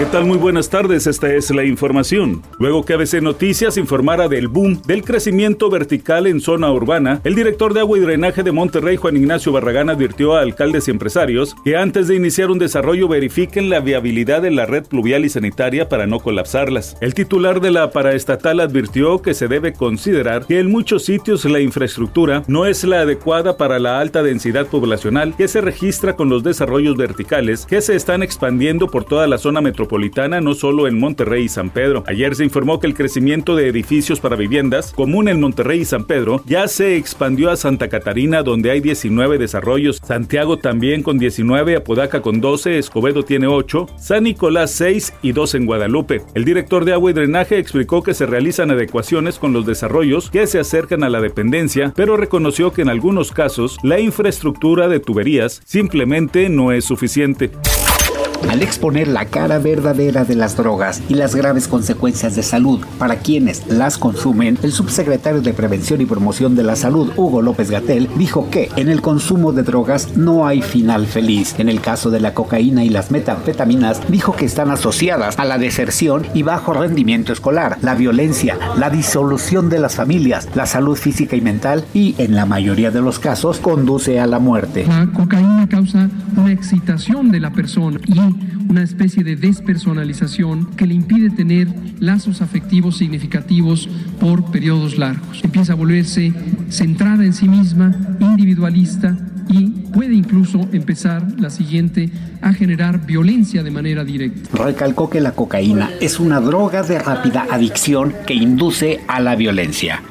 ¿Qué tal? Muy buenas tardes, esta es la información. Luego que ABC Noticias informara del boom del crecimiento vertical en zona urbana, el director de agua y drenaje de Monterrey, Juan Ignacio Barragán, advirtió a alcaldes y empresarios que antes de iniciar un desarrollo verifiquen la viabilidad de la red pluvial y sanitaria para no colapsarlas. El titular de la paraestatal advirtió que se debe considerar que en muchos sitios la infraestructura no es la adecuada para la alta densidad poblacional que se registra con los desarrollos verticales que se están expandiendo por toda la zona metropolitana no solo en Monterrey y San Pedro. Ayer se informó que el crecimiento de edificios para viviendas, común en Monterrey y San Pedro, ya se expandió a Santa Catarina, donde hay 19 desarrollos, Santiago también con 19, Apodaca con 12, Escobedo tiene 8, San Nicolás 6 y 2 en Guadalupe. El director de agua y drenaje explicó que se realizan adecuaciones con los desarrollos que se acercan a la dependencia, pero reconoció que en algunos casos la infraestructura de tuberías simplemente no es suficiente al exponer la cara verdadera de las drogas y las graves consecuencias de salud para quienes las consumen, el subsecretario de Prevención y Promoción de la Salud, Hugo López Gatel, dijo que en el consumo de drogas no hay final feliz. En el caso de la cocaína y las metanfetaminas, dijo que están asociadas a la deserción y bajo rendimiento escolar, la violencia, la disolución de las familias, la salud física y mental y, en la mayoría de los casos, conduce a la muerte. La cocaína causa una excitación de la persona y una especie de despersonalización que le impide tener lazos afectivos significativos por periodos largos. Empieza a volverse centrada en sí misma, individualista y puede incluso empezar la siguiente a generar violencia de manera directa. Recalcó que la cocaína es una droga de rápida adicción que induce a la violencia.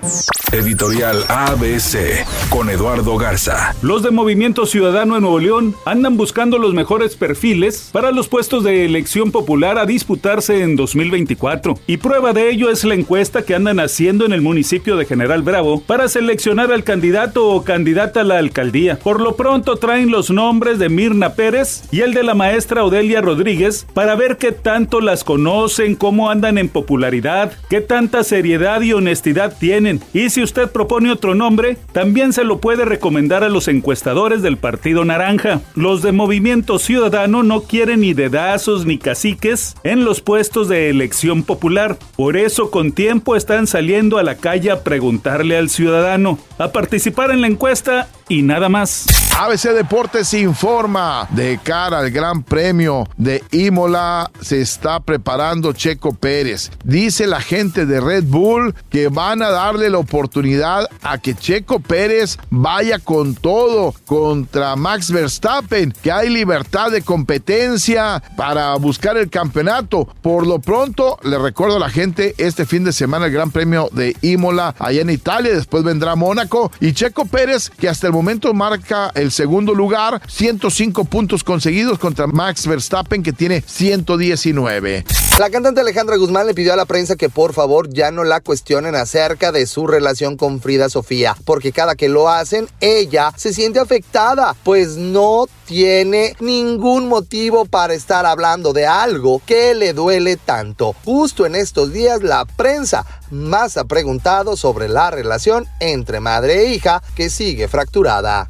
Editorial ABC con Eduardo Garza. Los de Movimiento Ciudadano en Nuevo León andan buscando los mejores perfiles para los puestos de elección popular a disputarse en 2024. Y prueba de ello es la encuesta que andan haciendo en el municipio de General Bravo para seleccionar al candidato o candidata a la alcaldía. Por lo pronto traen los nombres de Mirna Pérez y el de la maestra Odelia Rodríguez para ver qué tanto las conocen, cómo andan en popularidad, qué tanta seriedad y honestidad tienen. Y si usted propone otro nombre, también se lo puede recomendar a los encuestadores del Partido Naranja. Los de Movimiento Ciudadano no quieren ni dedazos ni caciques en los puestos de elección popular. Por eso con tiempo están saliendo a la calle a preguntarle al ciudadano, a participar en la encuesta y nada más. ABC Deportes informa de cara al Gran Premio de Imola se está preparando Checo Pérez. Dice la gente de Red Bull que van a darle la oportunidad a que Checo Pérez vaya con todo contra Max Verstappen, que hay libertad de competencia para buscar el campeonato. Por lo pronto, le recuerdo a la gente este fin de semana el Gran Premio de Imola allá en Italia, después vendrá Mónaco y Checo Pérez que hasta el momento marca segundo lugar, 105 puntos conseguidos contra Max Verstappen que tiene 119. La cantante Alejandra Guzmán le pidió a la prensa que por favor ya no la cuestionen acerca de su relación con Frida Sofía, porque cada que lo hacen, ella se siente afectada, pues no tiene ningún motivo para estar hablando de algo que le duele tanto. Justo en estos días la prensa más ha preguntado sobre la relación entre madre e hija que sigue fracturada.